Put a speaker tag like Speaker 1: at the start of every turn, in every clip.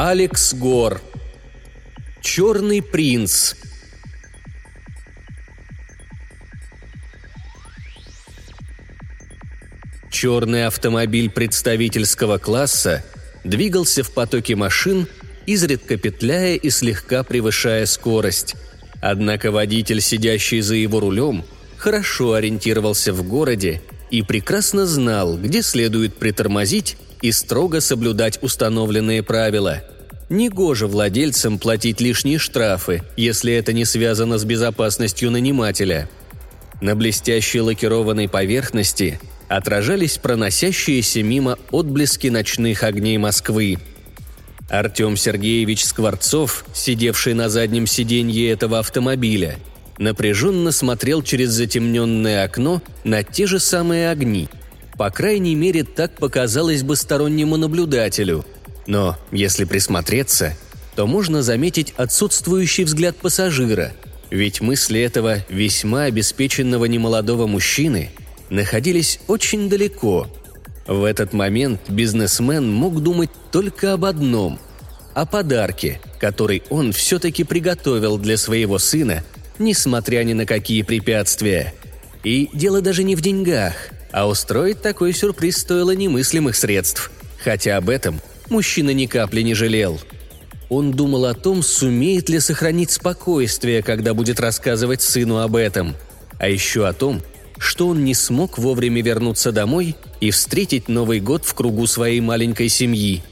Speaker 1: Алекс Гор. Черный принц. Черный автомобиль представительского класса двигался в потоке машин, изредка петляя и слегка превышая скорость. Однако водитель, сидящий за его рулем, хорошо ориентировался в городе и прекрасно знал, где следует притормозить и строго соблюдать установленные правила. Негоже владельцам платить лишние штрафы, если это не связано с безопасностью нанимателя. На блестящей лакированной поверхности отражались проносящиеся мимо отблески ночных огней Москвы. Артем Сергеевич Скворцов, сидевший на заднем сиденье этого автомобиля, напряженно смотрел через затемненное окно на те же самые огни. По крайней мере, так показалось бы стороннему наблюдателю. Но, если присмотреться, то можно заметить отсутствующий взгляд пассажира, ведь мысли этого весьма обеспеченного немолодого мужчины находились очень далеко. В этот момент бизнесмен мог думать только об одном – о подарке, который он все-таки приготовил для своего сына – несмотря ни на какие препятствия. И дело даже не в деньгах, а устроить такой сюрприз стоило немыслимых средств. Хотя об этом мужчина ни капли не жалел. Он думал о том, сумеет ли сохранить спокойствие, когда будет рассказывать сыну об этом. А еще о том, что он не смог вовремя вернуться домой и встретить Новый год в кругу своей маленькой семьи.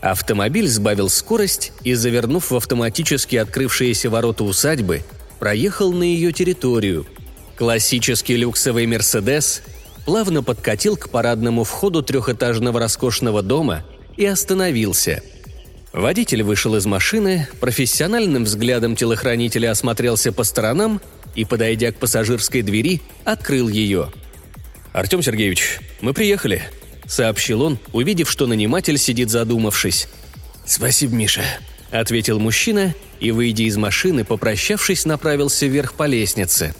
Speaker 1: Автомобиль сбавил скорость и, завернув в автоматически открывшиеся ворота усадьбы, проехал на ее территорию. Классический люксовый «Мерседес» плавно подкатил к парадному входу трехэтажного роскошного дома и остановился. Водитель вышел из машины, профессиональным взглядом телохранителя осмотрелся по сторонам и, подойдя к пассажирской двери, открыл ее. «Артем Сергеевич, мы приехали», — сообщил он, увидев, что наниматель сидит задумавшись.
Speaker 2: «Спасибо, Миша», —
Speaker 1: ответил мужчина и, выйдя из машины, попрощавшись, направился вверх по лестнице.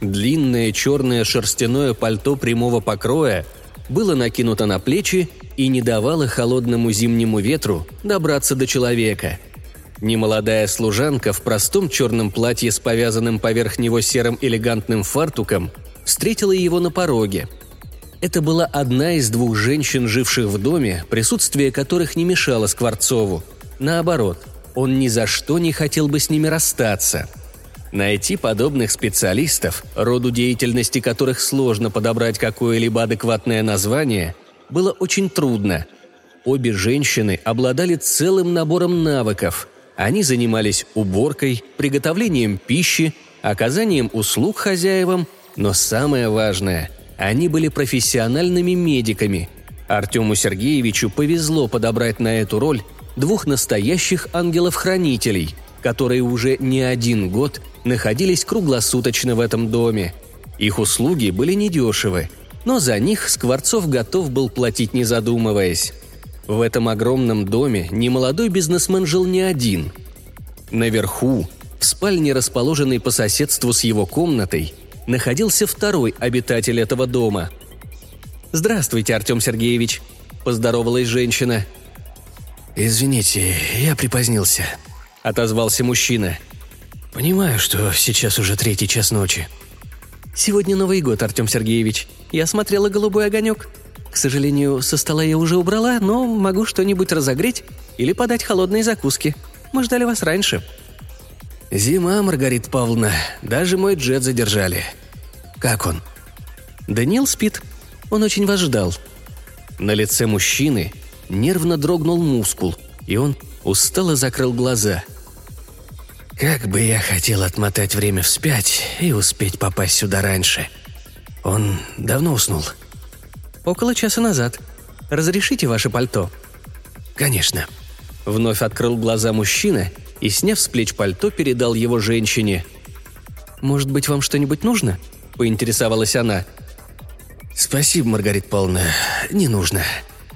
Speaker 1: Длинное черное шерстяное пальто прямого покроя было накинуто на плечи и не давало холодному зимнему ветру добраться до человека. Немолодая служанка в простом черном платье с повязанным поверх него серым элегантным фартуком встретила его на пороге. Это была одна из двух женщин, живших в доме, присутствие которых не мешало Скворцову – Наоборот, он ни за что не хотел бы с ними расстаться. Найти подобных специалистов, роду деятельности которых сложно подобрать какое-либо адекватное название, было очень трудно. Обе женщины обладали целым набором навыков. Они занимались уборкой, приготовлением пищи, оказанием услуг хозяевам, но самое важное – они были профессиональными медиками. Артему Сергеевичу повезло подобрать на эту роль двух настоящих ангелов-хранителей, которые уже не один год находились круглосуточно в этом доме. Их услуги были недешевы, но за них Скворцов готов был платить не задумываясь. В этом огромном доме немолодой бизнесмен жил не один. Наверху, в спальне, расположенной по соседству с его комнатой, находился второй обитатель этого дома. «Здравствуйте, Артем Сергеевич», – поздоровалась женщина –
Speaker 2: «Извините, я припозднился», — отозвался мужчина. «Понимаю, что сейчас уже третий час ночи».
Speaker 1: «Сегодня Новый год, Артем Сергеевич. Я смотрела «Голубой огонек». К сожалению, со стола я уже убрала, но могу что-нибудь разогреть или подать холодные закуски. Мы ждали вас раньше».
Speaker 2: «Зима, Маргарита Павловна. Даже мой джет задержали. Как он?»
Speaker 1: «Даниил спит. Он очень вас ждал». На лице мужчины нервно дрогнул мускул, и он устало закрыл глаза.
Speaker 2: «Как бы я хотел отмотать время вспять и успеть попасть сюда раньше. Он давно уснул?»
Speaker 1: «Около часа назад. Разрешите ваше пальто?»
Speaker 2: «Конечно».
Speaker 1: Вновь открыл глаза мужчина и, сняв с плеч пальто, передал его женщине. «Может быть, вам что-нибудь нужно?» – поинтересовалась она.
Speaker 2: «Спасибо, Маргарита Павловна, не нужно»,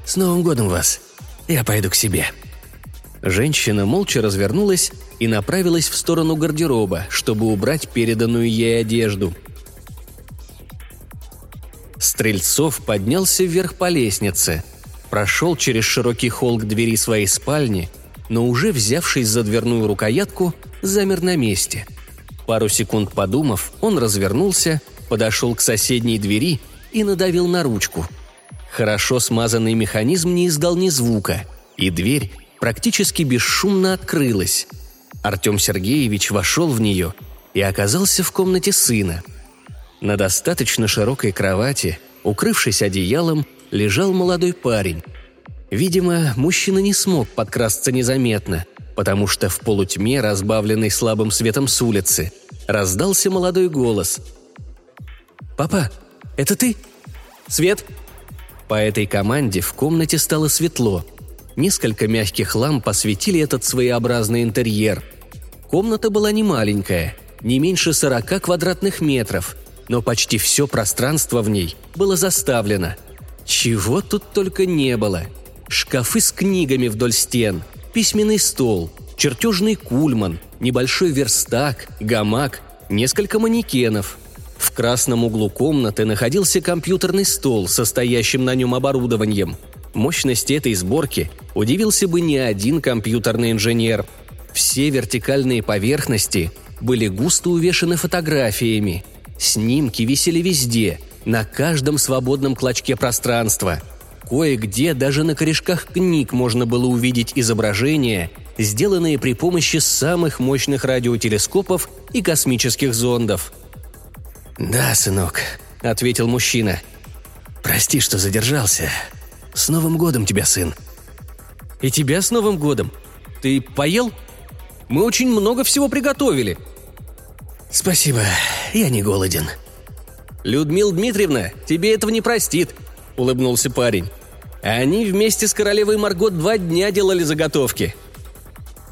Speaker 2: с Новым годом вас! Я пойду к себе».
Speaker 1: Женщина молча развернулась и направилась в сторону гардероба, чтобы убрать переданную ей одежду. Стрельцов поднялся вверх по лестнице. прошел через широкий холл к двери своей спальни, но уже взявшись за дверную рукоятку, замер на месте. Пару секунд подумав, он развернулся, подошел к соседней двери и надавил на ручку. Хорошо смазанный механизм не издал ни звука, и дверь практически бесшумно открылась. Артем Сергеевич вошел в нее и оказался в комнате сына. На достаточно широкой кровати, укрывшись одеялом, лежал молодой парень. Видимо, мужчина не смог подкрасться незаметно, потому что в полутьме, разбавленной слабым светом с улицы, раздался молодой голос. «Папа, это ты? Свет?» По этой команде в комнате стало светло. Несколько мягких ламп осветили этот своеобразный интерьер. Комната была не маленькая, не меньше 40 квадратных метров, но почти все пространство в ней было заставлено – чего тут только не было. Шкафы с книгами вдоль стен, письменный стол, чертежный кульман, небольшой верстак, гамак, несколько манекенов. В красном углу комнаты находился компьютерный стол, состоящим на нем оборудованием. Мощности этой сборки удивился бы не один компьютерный инженер. Все вертикальные поверхности были густо увешаны фотографиями. Снимки висели везде – на каждом свободном клочке пространства. Кое-где даже на корешках книг можно было увидеть изображения, сделанные при помощи самых мощных радиотелескопов и космических зондов.
Speaker 2: «Да, сынок», — ответил мужчина. «Прости, что задержался. С Новым годом тебя, сын!»
Speaker 1: «И тебя с Новым годом! Ты поел? Мы очень много всего приготовили!»
Speaker 2: «Спасибо, я не голоден»,
Speaker 1: «Людмила Дмитриевна тебе этого не простит», — улыбнулся парень. «Они вместе с королевой Марго два дня делали заготовки».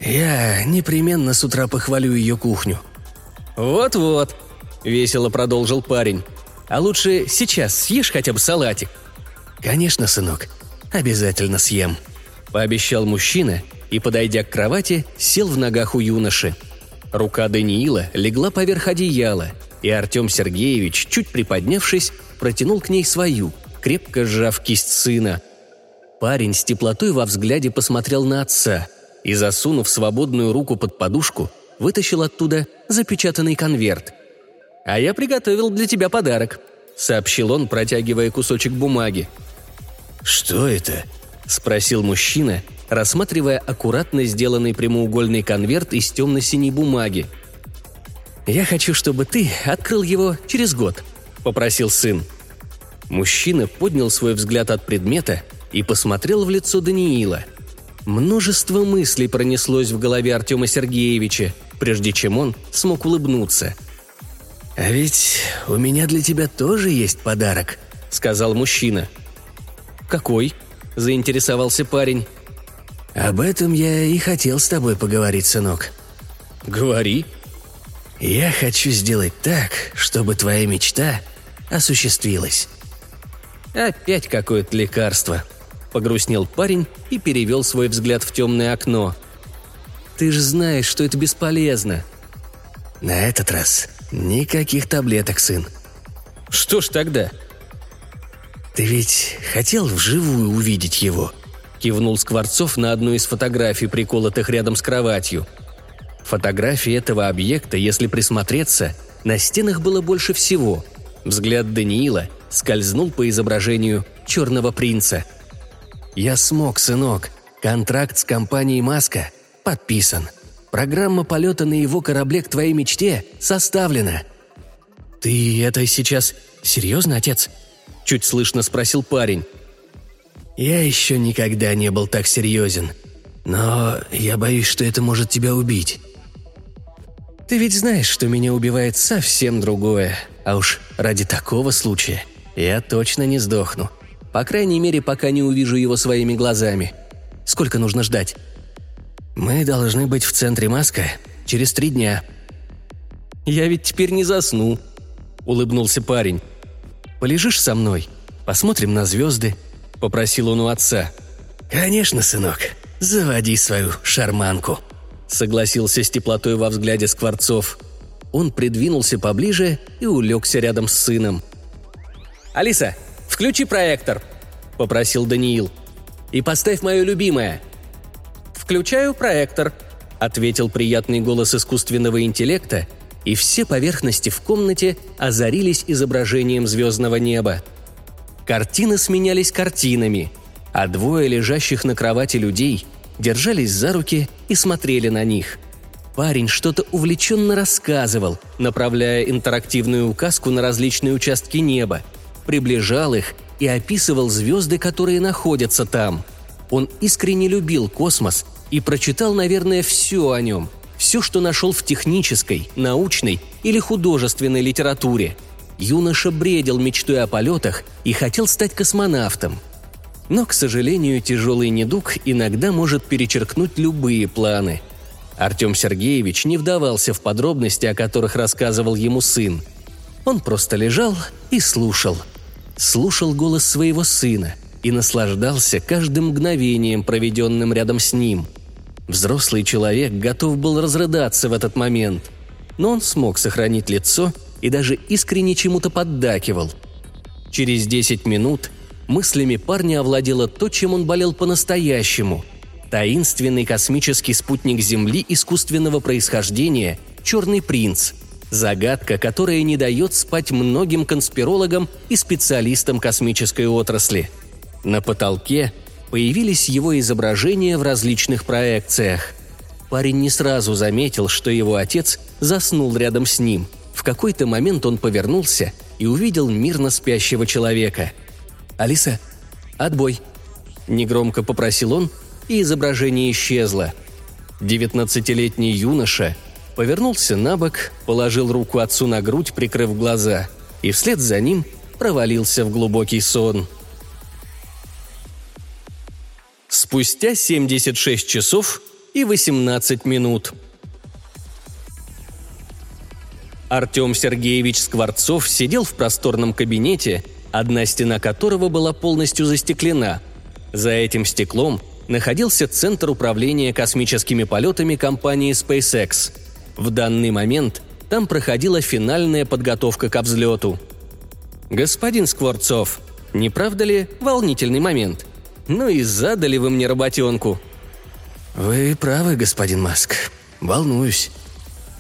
Speaker 2: «Я непременно с утра похвалю ее кухню».
Speaker 1: «Вот-вот», — весело продолжил парень. «А лучше сейчас съешь хотя бы салатик».
Speaker 2: «Конечно, сынок, обязательно съем», —
Speaker 1: пообещал мужчина и, подойдя к кровати, сел в ногах у юноши. Рука Даниила легла поверх одеяла — и Артем Сергеевич, чуть приподнявшись, протянул к ней свою, крепко сжав кисть сына. Парень с теплотой во взгляде посмотрел на отца и, засунув свободную руку под подушку, вытащил оттуда запечатанный конверт. «А я приготовил для тебя подарок», — сообщил он, протягивая кусочек бумаги.
Speaker 2: «Что это?»
Speaker 1: — спросил мужчина, рассматривая аккуратно сделанный прямоугольный конверт из темно-синей бумаги — «Я хочу, чтобы ты открыл его через год», — попросил сын. Мужчина поднял свой взгляд от предмета и посмотрел в лицо Даниила. Множество мыслей пронеслось в голове Артема Сергеевича, прежде чем он смог улыбнуться.
Speaker 2: «А ведь у меня для тебя тоже есть подарок», — сказал мужчина.
Speaker 1: «Какой?» – заинтересовался парень.
Speaker 2: «Об этом я и хотел с тобой поговорить, сынок».
Speaker 1: «Говори»,
Speaker 2: я хочу сделать так, чтобы твоя мечта осуществилась».
Speaker 1: «Опять какое-то лекарство», — погрустнел парень и перевел свой взгляд в темное окно. «Ты же знаешь, что это бесполезно».
Speaker 2: «На этот раз никаких таблеток, сын».
Speaker 1: «Что ж тогда?»
Speaker 2: «Ты ведь хотел вживую увидеть его?»
Speaker 1: — кивнул Скворцов на одну из фотографий, приколотых рядом с кроватью — Фотографий этого объекта, если присмотреться, на стенах было больше всего. Взгляд Даниила скользнул по изображению черного принца. «Я смог, сынок. Контракт с компанией «Маска» подписан. Программа полета на его корабле к твоей мечте составлена». «Ты это сейчас серьезно, отец?» – чуть слышно спросил парень.
Speaker 2: «Я еще никогда не был так серьезен. Но я боюсь, что это может тебя убить.
Speaker 1: Ты ведь знаешь, что меня убивает совсем другое. А уж ради такого случая я точно не сдохну. По крайней мере, пока не увижу его своими глазами. Сколько нужно ждать? Мы должны быть в центре Маска через три дня. Я ведь теперь не засну, улыбнулся парень. Полежишь со мной? Посмотрим на звезды, попросил он у отца.
Speaker 2: Конечно, сынок, заводи свою шарманку –
Speaker 1: согласился с теплотой во взгляде Скворцов. Он придвинулся поближе и улегся рядом с сыном. «Алиса, включи проектор», — попросил Даниил. И поставь мое любимое». «Включаю проектор», — ответил приятный голос искусственного интеллекта, и все поверхности в комнате озарились изображением звездного неба. Картины сменялись картинами, а двое лежащих на кровати людей держались за руки и смотрели на них. Парень что-то увлеченно рассказывал, направляя интерактивную указку на различные участки неба, приближал их и описывал звезды, которые находятся там. Он искренне любил космос и прочитал, наверное, все о нем. Все, что нашел в технической, научной или художественной литературе. Юноша бредил мечтой о полетах и хотел стать космонавтом. Но, к сожалению, тяжелый недуг иногда может перечеркнуть любые планы. Артем Сергеевич не вдавался в подробности, о которых рассказывал ему сын. Он просто лежал и слушал – слушал голос своего сына и наслаждался каждым мгновением, проведенным рядом с ним. Взрослый человек готов был разрыдаться в этот момент, но он смог сохранить лицо и даже искренне чему-то поддакивал. Через 10 минут мыслями парня овладело то, чем он болел по-настоящему – таинственный космический спутник Земли искусственного происхождения «Черный принц», Загадка, которая не дает спать многим конспирологам и специалистам космической отрасли. На потолке появились его изображения в различных проекциях. Парень не сразу заметил, что его отец заснул рядом с ним. В какой-то момент он повернулся и увидел мирно спящего человека. «Алиса, отбой!» – негромко попросил он, и изображение исчезло. Девятнадцатилетний юноша – повернулся на бок, положил руку отцу на грудь, прикрыв глаза, и вслед за ним провалился в глубокий сон. Спустя 76 часов и 18 минут. Артем Сергеевич Скворцов сидел в просторном кабинете, одна стена которого была полностью застеклена. За этим стеклом находился Центр управления космическими полетами компании SpaceX – в данный момент там проходила финальная подготовка к взлету. «Господин Скворцов, не правда ли волнительный момент? Ну и задали вы мне работенку».
Speaker 2: «Вы правы, господин Маск. Волнуюсь».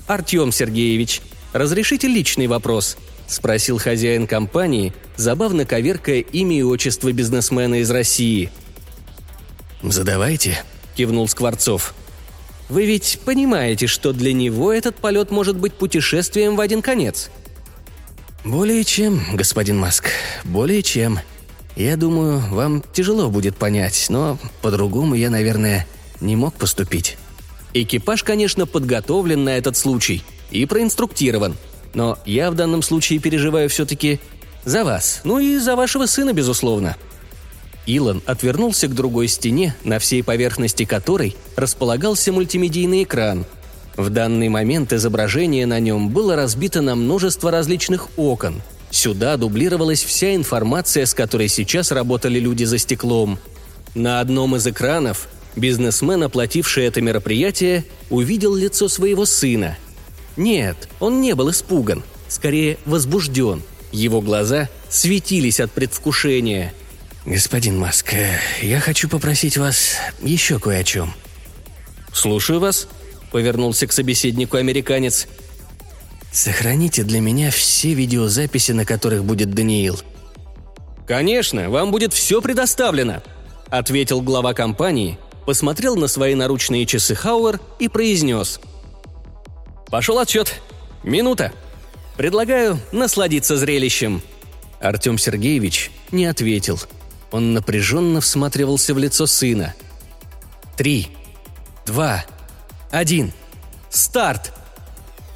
Speaker 1: «Артем Сергеевич, разрешите личный вопрос?» – спросил хозяин компании, забавно коверкая имя и отчество бизнесмена из России.
Speaker 2: «Задавайте», – кивнул Скворцов.
Speaker 1: Вы ведь понимаете, что для него этот полет может быть путешествием в один конец?»
Speaker 2: «Более чем, господин Маск, более чем. Я думаю, вам тяжело будет понять, но по-другому я, наверное, не мог поступить».
Speaker 1: Экипаж, конечно, подготовлен на этот случай и проинструктирован, но я в данном случае переживаю все-таки за вас, ну и за вашего сына, безусловно», Илон отвернулся к другой стене, на всей поверхности которой располагался мультимедийный экран. В данный момент изображение на нем было разбито на множество различных окон. Сюда дублировалась вся информация, с которой сейчас работали люди за стеклом. На одном из экранов бизнесмен, оплативший это мероприятие, увидел лицо своего сына. Нет, он не был испуган, скорее возбужден. Его глаза светились от предвкушения –
Speaker 2: «Господин Маск, я хочу попросить вас еще кое о чем».
Speaker 1: «Слушаю вас», — повернулся к собеседнику американец.
Speaker 2: «Сохраните для меня все видеозаписи, на которых будет Даниил».
Speaker 1: «Конечно, вам будет все предоставлено», — ответил глава компании, посмотрел на свои наручные часы Хауэр и произнес. «Пошел отчет. Минута. Предлагаю насладиться зрелищем». Артем Сергеевич не ответил — он напряженно всматривался в лицо сына. «Три, два, один. Старт!»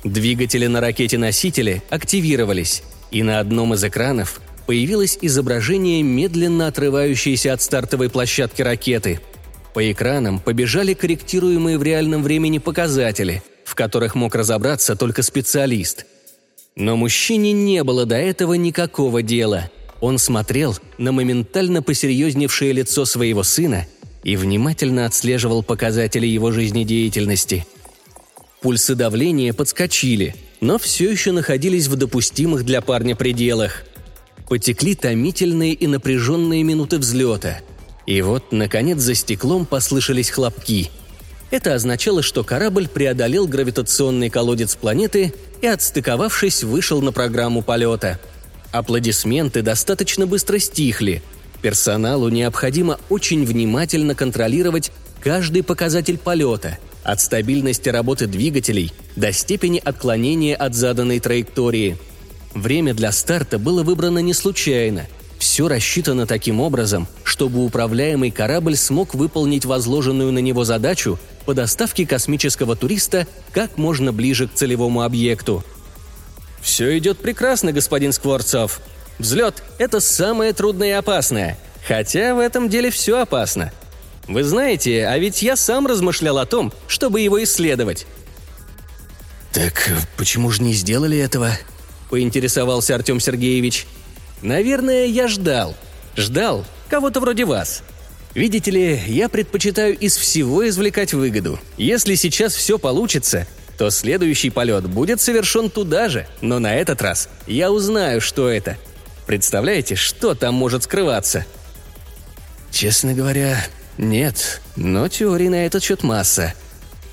Speaker 1: Двигатели на ракете-носителе активировались, и на одном из экранов появилось изображение медленно отрывающейся от стартовой площадки ракеты. По экранам побежали корректируемые в реальном времени показатели, в которых мог разобраться только специалист. Но мужчине не было до этого никакого дела – он смотрел на моментально посерьезневшее лицо своего сына и внимательно отслеживал показатели его жизнедеятельности. Пульсы давления подскочили, но все еще находились в допустимых для парня пределах. Потекли томительные и напряженные минуты взлета. И вот, наконец, за стеклом послышались хлопки. Это означало, что корабль преодолел гравитационный колодец планеты и, отстыковавшись, вышел на программу полета. Аплодисменты достаточно быстро стихли. Персоналу необходимо очень внимательно контролировать каждый показатель полета, от стабильности работы двигателей до степени отклонения от заданной траектории. Время для старта было выбрано не случайно – все рассчитано таким образом, чтобы управляемый корабль смог выполнить возложенную на него задачу по доставке космического туриста как можно ближе к целевому объекту. «Все идет прекрасно, господин Скворцов. Взлет – это самое трудное и опасное. Хотя в этом деле все опасно. Вы знаете, а ведь я сам размышлял о том, чтобы его исследовать».
Speaker 2: «Так почему же не сделали этого?» – поинтересовался Артем Сергеевич –
Speaker 1: Наверное, я ждал. Ждал кого-то вроде вас. Видите ли, я предпочитаю из всего извлекать выгоду. Если сейчас все получится, то следующий полет будет совершен туда же, но на этот раз я узнаю, что это. Представляете, что там может скрываться?
Speaker 2: Честно говоря, нет, но теорий на этот счет масса.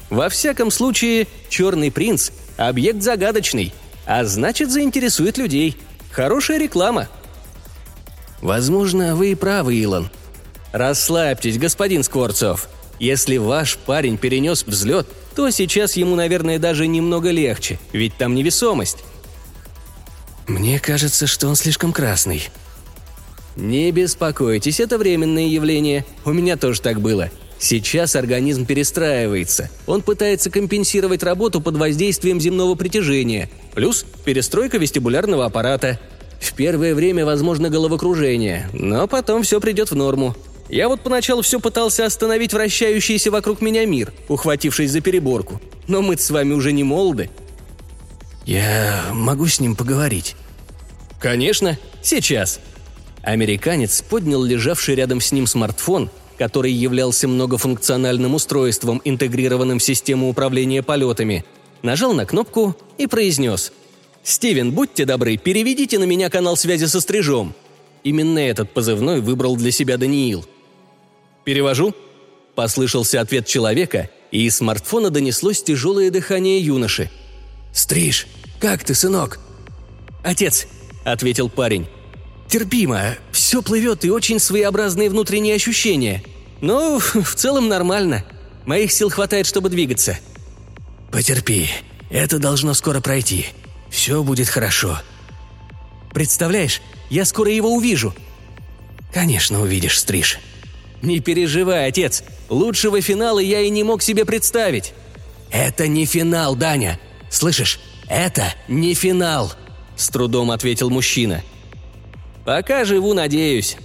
Speaker 1: Во всяком случае, Черный принц – объект загадочный, а значит заинтересует людей. Хорошая реклама –
Speaker 2: Возможно, вы и правы, Илон.
Speaker 1: Расслабьтесь, господин Скворцов. Если ваш парень перенес взлет, то сейчас ему, наверное, даже немного легче, ведь там невесомость.
Speaker 2: Мне кажется, что он слишком красный.
Speaker 1: Не беспокойтесь, это временное явление. У меня тоже так было. Сейчас организм перестраивается. Он пытается компенсировать работу под воздействием земного притяжения. Плюс перестройка вестибулярного аппарата – в первое время возможно головокружение, но потом все придет в норму. Я вот поначалу все пытался остановить вращающийся вокруг меня мир, ухватившись за переборку. Но мы с вами уже не молоды.
Speaker 2: Я могу с ним поговорить?
Speaker 1: Конечно, сейчас. Американец поднял лежавший рядом с ним смартфон, который являлся многофункциональным устройством, интегрированным в систему управления полетами, нажал на кнопку и произнес – «Стивен, будьте добры, переведите на меня канал связи со стрижом». Именно этот позывной выбрал для себя Даниил. «Перевожу?» – послышался ответ человека, и из смартфона донеслось тяжелое дыхание юноши.
Speaker 2: «Стриж, как ты, сынок?»
Speaker 1: «Отец», – ответил парень. «Терпимо, все плывет и очень своеобразные внутренние ощущения. Но в целом нормально. Моих сил хватает, чтобы двигаться».
Speaker 2: «Потерпи, это должно скоро пройти. Все будет хорошо».
Speaker 1: «Представляешь, я скоро его увижу».
Speaker 2: «Конечно увидишь, Стриж».
Speaker 1: «Не переживай, отец. Лучшего финала я и не мог себе представить».
Speaker 2: «Это не финал, Даня. Слышишь? Это не финал», — с трудом ответил мужчина.
Speaker 1: «Пока живу, надеюсь.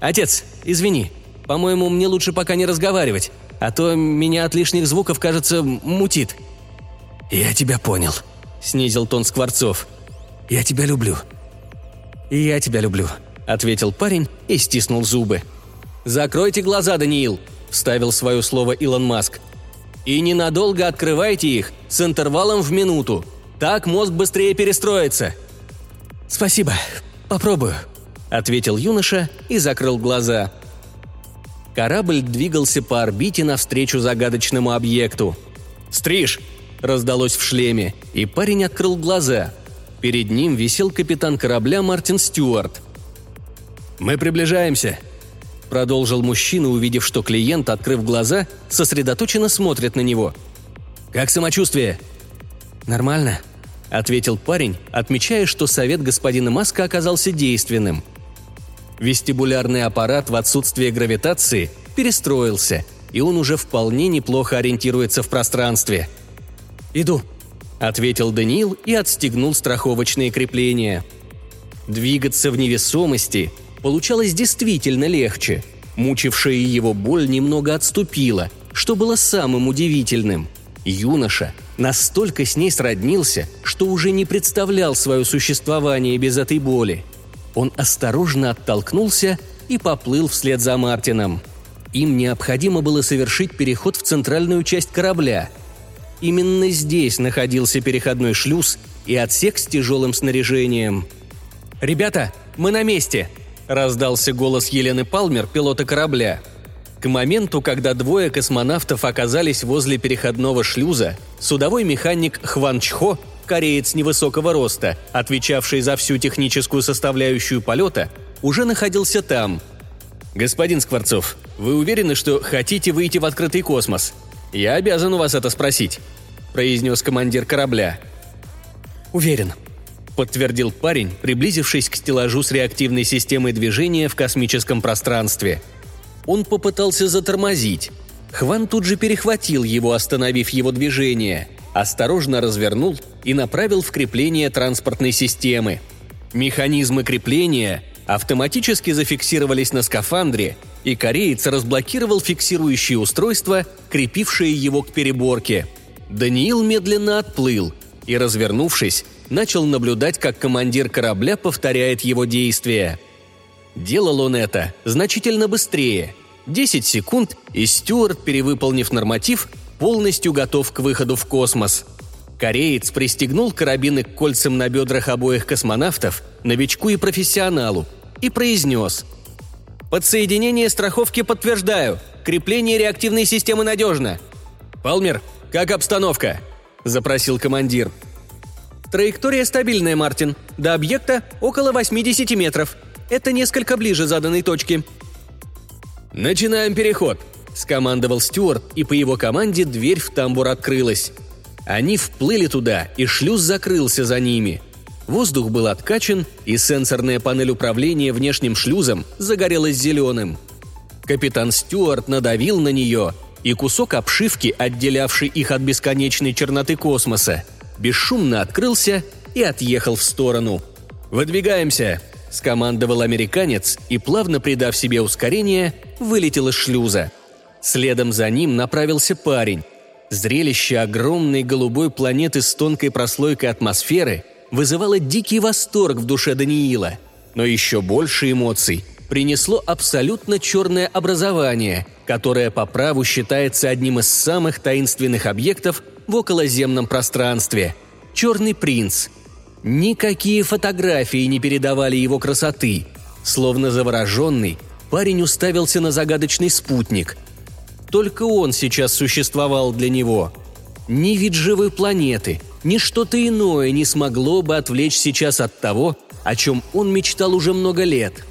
Speaker 1: Отец, извини. По-моему, мне лучше пока не разговаривать, а то меня от лишних звуков, кажется, мутит».
Speaker 2: «Я тебя понял», –
Speaker 1: снизил тон Скворцов.
Speaker 2: «Я тебя люблю».
Speaker 1: «И я тебя люблю», – ответил парень и стиснул зубы. «Закройте глаза, Даниил», – вставил свое слово Илон Маск. «И ненадолго открывайте их с интервалом в минуту. Так мозг быстрее перестроится».
Speaker 2: «Спасибо, попробую», –
Speaker 1: ответил юноша и закрыл глаза. Корабль двигался по орбите навстречу загадочному объекту. «Стриж, раздалось в шлеме, и парень открыл глаза. Перед ним висел капитан корабля Мартин Стюарт. «Мы приближаемся», – продолжил мужчина, увидев, что клиент, открыв глаза, сосредоточенно смотрит на него. «Как самочувствие?»
Speaker 2: «Нормально», –
Speaker 1: ответил парень, отмечая, что совет господина Маска оказался действенным. Вестибулярный аппарат в отсутствие гравитации перестроился, и он уже вполне неплохо ориентируется в пространстве –
Speaker 2: «Иду», —
Speaker 1: ответил Даниил и отстегнул страховочные крепления. Двигаться в невесомости получалось действительно легче. Мучившая его боль немного отступила, что было самым удивительным. Юноша настолько с ней сроднился, что уже не представлял свое существование без этой боли. Он осторожно оттолкнулся и поплыл вслед за Мартином. Им необходимо было совершить переход в центральную часть корабля – Именно здесь находился переходной шлюз и отсек с тяжелым снаряжением. «Ребята, мы на месте!» – раздался голос Елены Палмер, пилота корабля. К моменту, когда двое космонавтов оказались возле переходного шлюза, судовой механик Хван Чхо, кореец невысокого роста, отвечавший за всю техническую составляющую полета, уже находился там. «Господин Скворцов, вы уверены, что хотите выйти в открытый космос? Я обязан у вас это спросить», – произнес командир корабля.
Speaker 2: «Уверен», –
Speaker 1: подтвердил парень, приблизившись к стеллажу с реактивной системой движения в космическом пространстве. Он попытался затормозить. Хван тут же перехватил его, остановив его движение, осторожно развернул и направил в крепление транспортной системы. Механизмы крепления автоматически зафиксировались на скафандре, и кореец разблокировал фиксирующие устройства, крепившие его к переборке. Даниил медленно отплыл и, развернувшись, начал наблюдать, как командир корабля повторяет его действия. Делал он это значительно быстрее. 10 секунд, и Стюарт, перевыполнив норматив, полностью готов к выходу в космос. Кореец пристегнул карабины к кольцам на бедрах обоих космонавтов, новичку и профессионалу, и произнес «Подсоединение страховки подтверждаю. Крепление реактивной системы надежно». «Палмер, как обстановка?» – запросил командир – Траектория стабильная, Мартин. До объекта около 80 метров. Это несколько ближе заданной точки».
Speaker 2: «Начинаем переход», – скомандовал Стюарт, и по его команде дверь в тамбур открылась. Они вплыли туда, и шлюз закрылся за ними. Воздух был откачан, и сенсорная панель управления внешним шлюзом загорелась зеленым. Капитан Стюарт надавил на нее, и кусок обшивки, отделявший их от бесконечной черноты космоса, бесшумно открылся и отъехал в сторону. «Выдвигаемся!» – скомандовал американец и, плавно придав себе ускорение, вылетел из шлюза. Следом за ним направился парень. Зрелище огромной голубой планеты с тонкой прослойкой атмосферы вызывало дикий восторг в душе Даниила. Но еще больше эмоций принесло абсолютно черное образование, которое по праву считается одним из самых таинственных объектов в околоземном пространстве. Черный принц. Никакие фотографии не передавали его красоты. Словно завороженный, парень уставился на загадочный спутник. Только он сейчас существовал для него. Ни вид живой планеты, ни что-то иное не смогло бы отвлечь сейчас от того, о чем он мечтал уже много лет.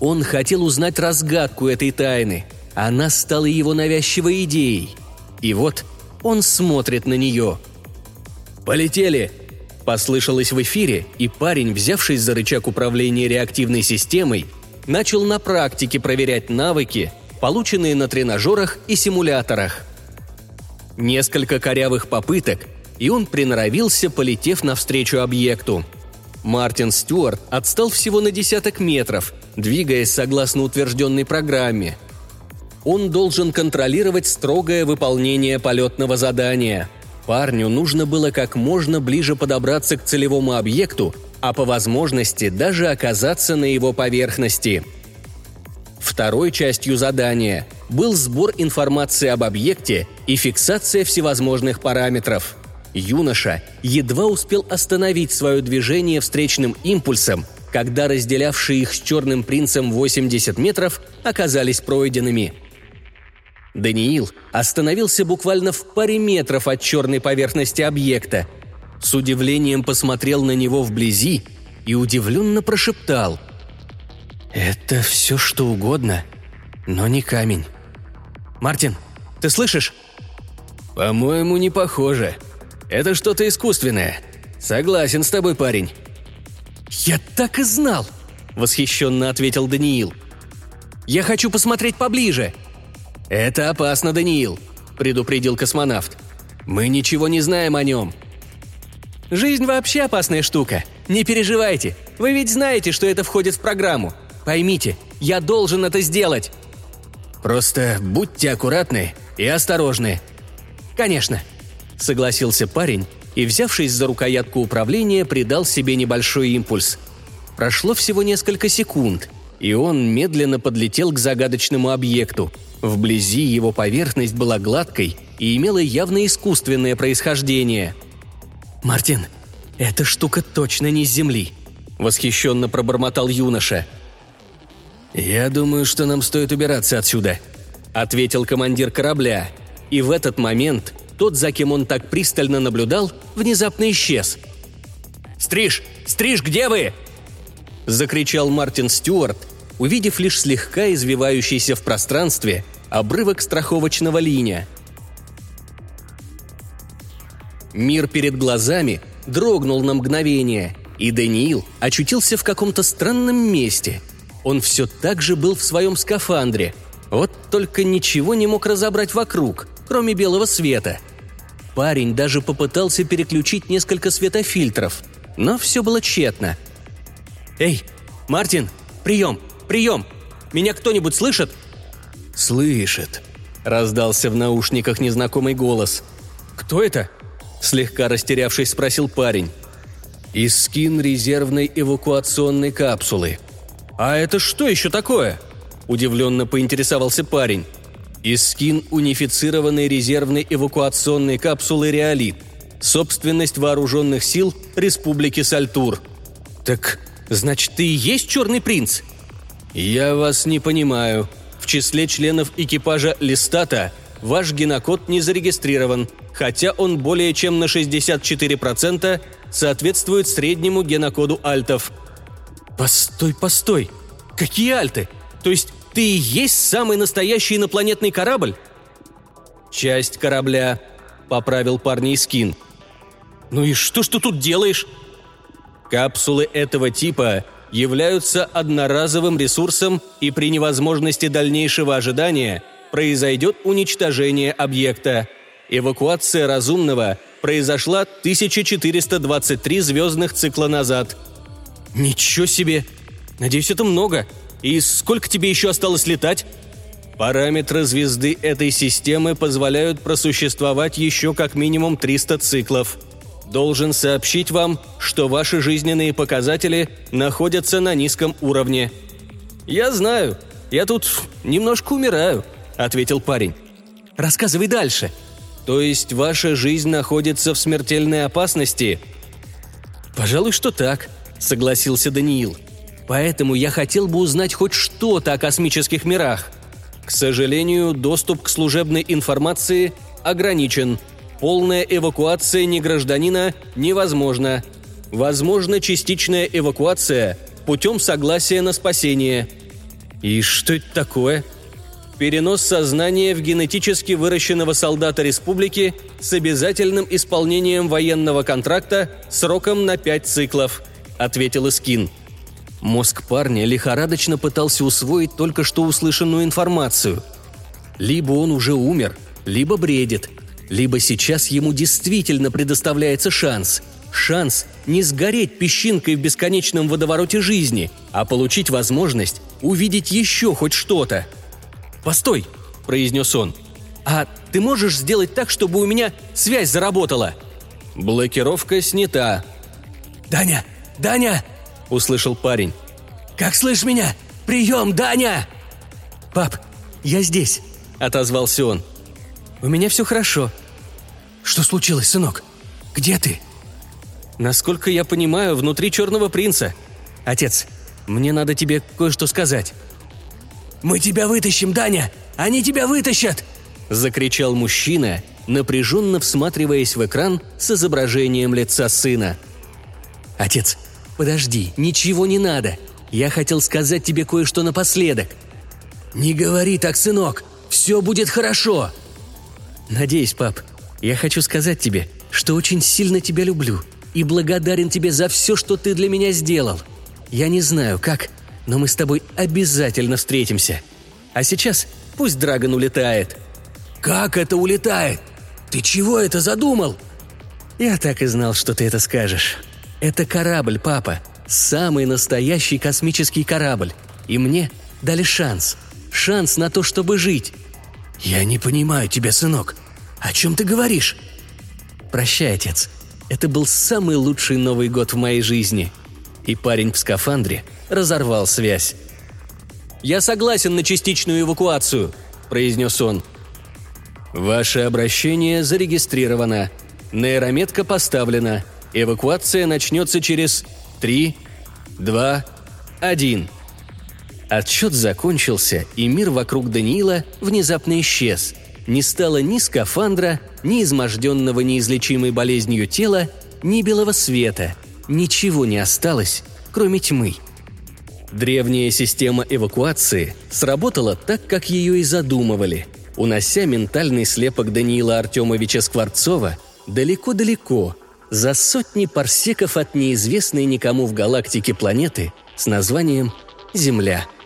Speaker 2: Он хотел узнать разгадку этой тайны. Она стала его навязчивой идеей. И вот – он смотрит на нее. «Полетели!» – послышалось в эфире, и парень, взявшись за рычаг управления реактивной системой, начал на практике проверять навыки, полученные на тренажерах и симуляторах. Несколько корявых попыток, и он приноровился, полетев навстречу объекту. Мартин Стюарт отстал всего на десяток метров, двигаясь согласно утвержденной программе – он должен контролировать строгое выполнение полетного задания. Парню нужно было как можно ближе подобраться к целевому объекту, а по возможности даже оказаться на его поверхности. Второй частью задания был сбор информации об объекте и фиксация всевозможных параметров. Юноша едва успел остановить свое движение встречным импульсом, когда разделявшие их с Черным принцем 80 метров оказались пройденными – Даниил остановился буквально в паре метров от черной поверхности объекта. С удивлением посмотрел на него вблизи и удивленно прошептал. «Это все что угодно, но не камень. Мартин, ты слышишь?» «По-моему, не похоже. Это что-то искусственное. Согласен с тобой, парень». «Я так и знал!» – восхищенно ответил Даниил. «Я хочу посмотреть поближе!» – «Это опасно, Даниил», – предупредил космонавт. «Мы ничего не знаем о нем». «Жизнь вообще опасная штука. Не переживайте. Вы ведь знаете, что это входит в программу. Поймите, я должен это сделать». «Просто будьте аккуратны и осторожны». «Конечно», – согласился парень и, взявшись за рукоятку управления, придал себе небольшой импульс. Прошло всего несколько секунд, и он медленно подлетел к загадочному объекту – Вблизи его поверхность была гладкой и имела явно искусственное происхождение. «Мартин, эта штука точно не с Земли», – восхищенно пробормотал юноша.
Speaker 1: «Я думаю, что нам стоит убираться отсюда», — ответил командир корабля. И в этот момент тот, за кем он так пристально наблюдал, внезапно исчез. «Стриж! Стриж, где вы?» – закричал Мартин Стюарт, увидев лишь слегка извивающийся в пространстве обрывок страховочного линия. Мир перед глазами дрогнул на мгновение, и Даниил очутился в каком-то странном месте. Он все так же был в своем скафандре, вот только ничего не мог разобрать вокруг, кроме белого света. Парень даже попытался переключить несколько светофильтров, но все было тщетно. «Эй, Мартин, прием, прием! Меня кто-нибудь слышит?»
Speaker 2: «Слышит», — раздался в наушниках незнакомый голос.
Speaker 1: «Кто это?» – слегка растерявшись спросил парень.
Speaker 2: «Искин резервной эвакуационной капсулы».
Speaker 1: «А это что еще такое?» – удивленно поинтересовался парень.
Speaker 2: «Искин унифицированной резервной эвакуационной капсулы «Реолит». Собственность вооруженных сил Республики Сальтур».
Speaker 1: «Так, значит, ты и есть Черный принц?»
Speaker 2: «Я вас не понимаю. В числе членов экипажа Листата ваш генокод не зарегистрирован хотя он более чем на 64% соответствует среднему генокоду альтов.
Speaker 1: «Постой, постой! Какие альты? То есть ты и есть самый настоящий инопланетный корабль?»
Speaker 2: «Часть корабля», — поправил парней Скин.
Speaker 1: «Ну и что ж ты тут делаешь?»
Speaker 2: «Капсулы этого типа являются одноразовым ресурсом, и при невозможности дальнейшего ожидания произойдет уничтожение объекта», Эвакуация разумного произошла 1423 звездных цикла назад.
Speaker 1: Ничего себе! Надеюсь, это много. И сколько тебе еще осталось летать?
Speaker 2: Параметры звезды этой системы позволяют просуществовать еще как минимум 300 циклов. Должен сообщить вам, что ваши жизненные показатели находятся на низком уровне.
Speaker 1: «Я знаю. Я тут немножко умираю», — ответил парень. «Рассказывай дальше»,
Speaker 2: то есть ваша жизнь находится в смертельной опасности?»
Speaker 1: «Пожалуй, что так», — согласился Даниил. «Поэтому я хотел бы узнать хоть что-то о космических мирах».
Speaker 2: «К сожалению, доступ к служебной информации ограничен. Полная эвакуация негражданина невозможна. Возможна частичная эвакуация путем согласия на спасение».
Speaker 1: «И что это такое?»
Speaker 2: перенос сознания в генетически выращенного солдата республики с обязательным исполнением военного контракта сроком на пять циклов», — ответил Искин.
Speaker 1: Мозг парня лихорадочно пытался усвоить только что услышанную информацию. Либо он уже умер, либо бредит, либо сейчас ему действительно предоставляется шанс. Шанс не сгореть песчинкой в бесконечном водовороте жизни, а получить возможность увидеть еще хоть что-то — «Постой!» – произнес он. «А ты можешь сделать так, чтобы у меня связь заработала?»
Speaker 2: «Блокировка снята».
Speaker 1: «Даня! Даня!» – услышал парень. «Как слышь меня? Прием, Даня!» «Пап, я здесь», – отозвался он. «У меня все хорошо». «Что случилось, сынок? Где ты?» «Насколько я понимаю, внутри Черного Принца. Отец, мне надо тебе кое-что сказать». «Мы тебя вытащим, Даня! Они тебя вытащат!» – закричал мужчина, напряженно всматриваясь в экран с изображением лица сына. «Отец, подожди, ничего не надо. Я хотел сказать тебе кое-что напоследок». «Не говори так, сынок, все будет хорошо!» «Надеюсь, пап, я хочу сказать тебе, что очень сильно тебя люблю и благодарен тебе за все, что ты для меня сделал. Я не знаю, как, но мы с тобой обязательно встретимся. А сейчас пусть Драгон улетает». «Как это улетает? Ты чего это задумал?» «Я так и знал, что ты это скажешь. Это корабль, папа. Самый настоящий космический корабль. И мне дали шанс. Шанс на то, чтобы жить». «Я не понимаю тебя, сынок. О чем ты говоришь?» «Прощай, отец. Это был самый лучший Новый год в моей жизни». И парень в скафандре разорвал связь. «Я согласен на частичную эвакуацию», – произнес он. «Ваше обращение зарегистрировано. Нейрометка поставлена. Эвакуация начнется через три, два, один». Отсчет закончился, и мир вокруг Даниила внезапно исчез. Не стало ни скафандра, ни изможденного неизлечимой болезнью тела, ни белого света. Ничего не осталось, кроме тьмы. Древняя система эвакуации сработала так, как ее и задумывали, унося ментальный слепок Даниила Артемовича Скворцова далеко-далеко, за сотни парсеков от неизвестной никому в галактике планеты с названием Земля –